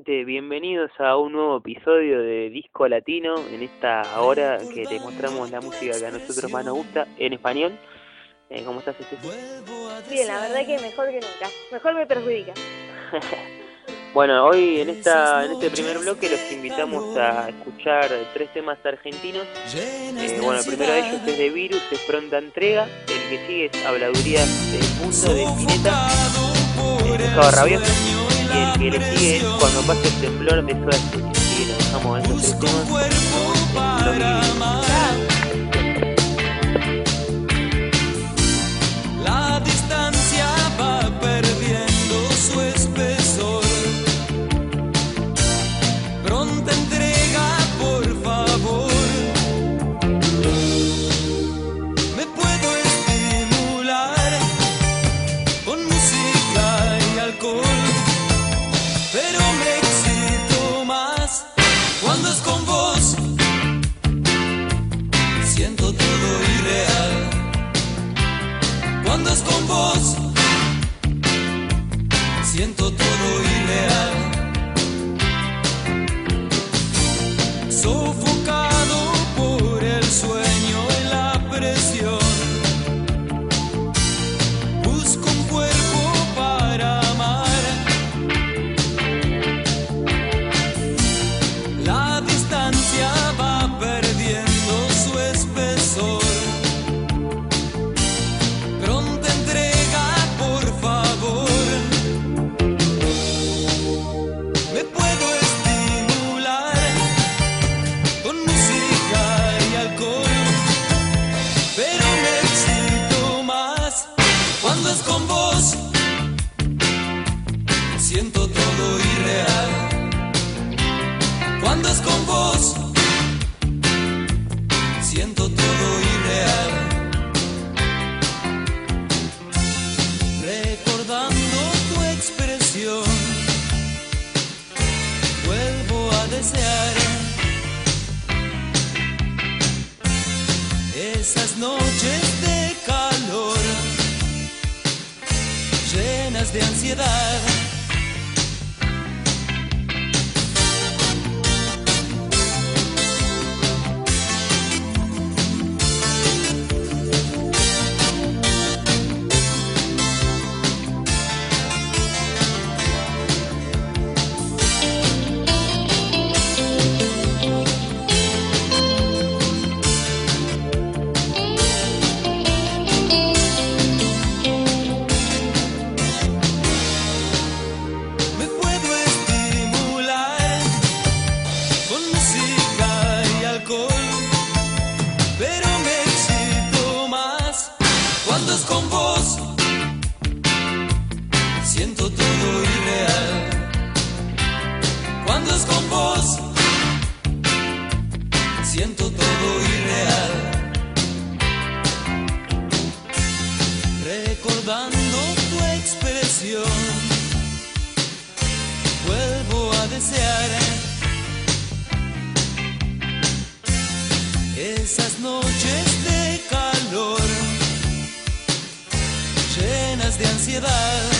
Gente, bienvenidos a un nuevo episodio de Disco Latino. En esta hora que te mostramos la música que a nosotros más nos gusta en español. Eh, ¿Cómo estás, Estefi? Bien, la verdad que mejor que nunca. Mejor me perjudica. Bueno, hoy en esta en este primer bloque los invitamos a escuchar tres temas argentinos. Eh, bueno, el primero de ellos es de Virus, es pronta entrega. El que sigue es Habladurías del Mundo de Spinetta, eh, Rabioso. El que le sigue es Cuando pase el temblor de Soda Stereo. Así que nos dejamos tres temas. Siento todo irreal cuando es con vos. Siento todo irreal. recordando tu expresión, vuelvo a desear esas noches de calor, llenas de ansiedad. Siento todo irreal cuando es con vos. Siento todo irreal. Recordando tu expresión vuelvo a desear esas noches de calor llenas de ansiedad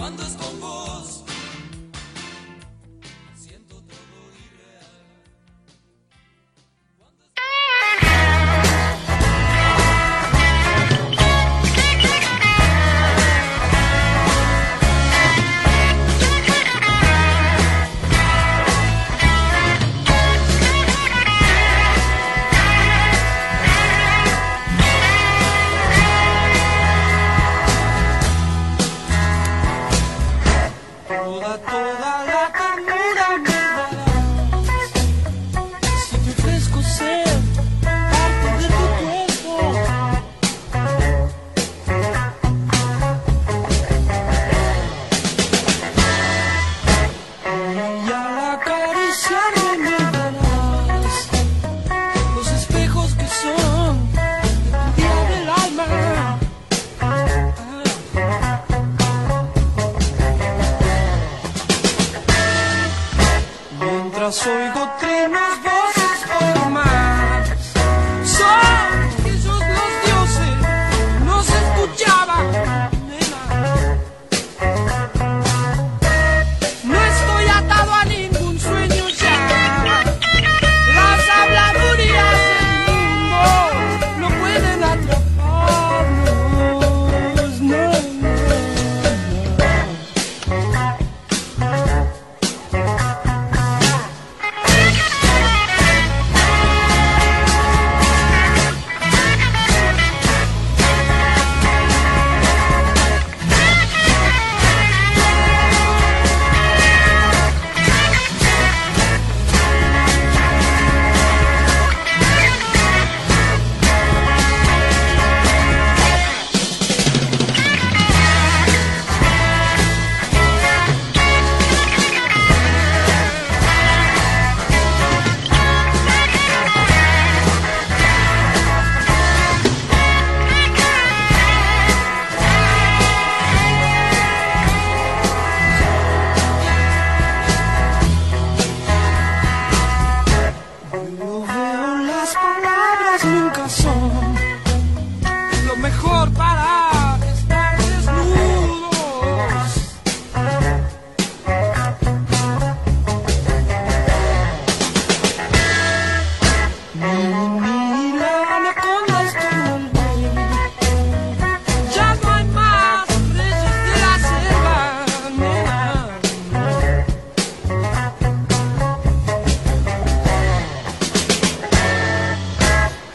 Cuando es con vos,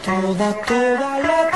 Toda, toda la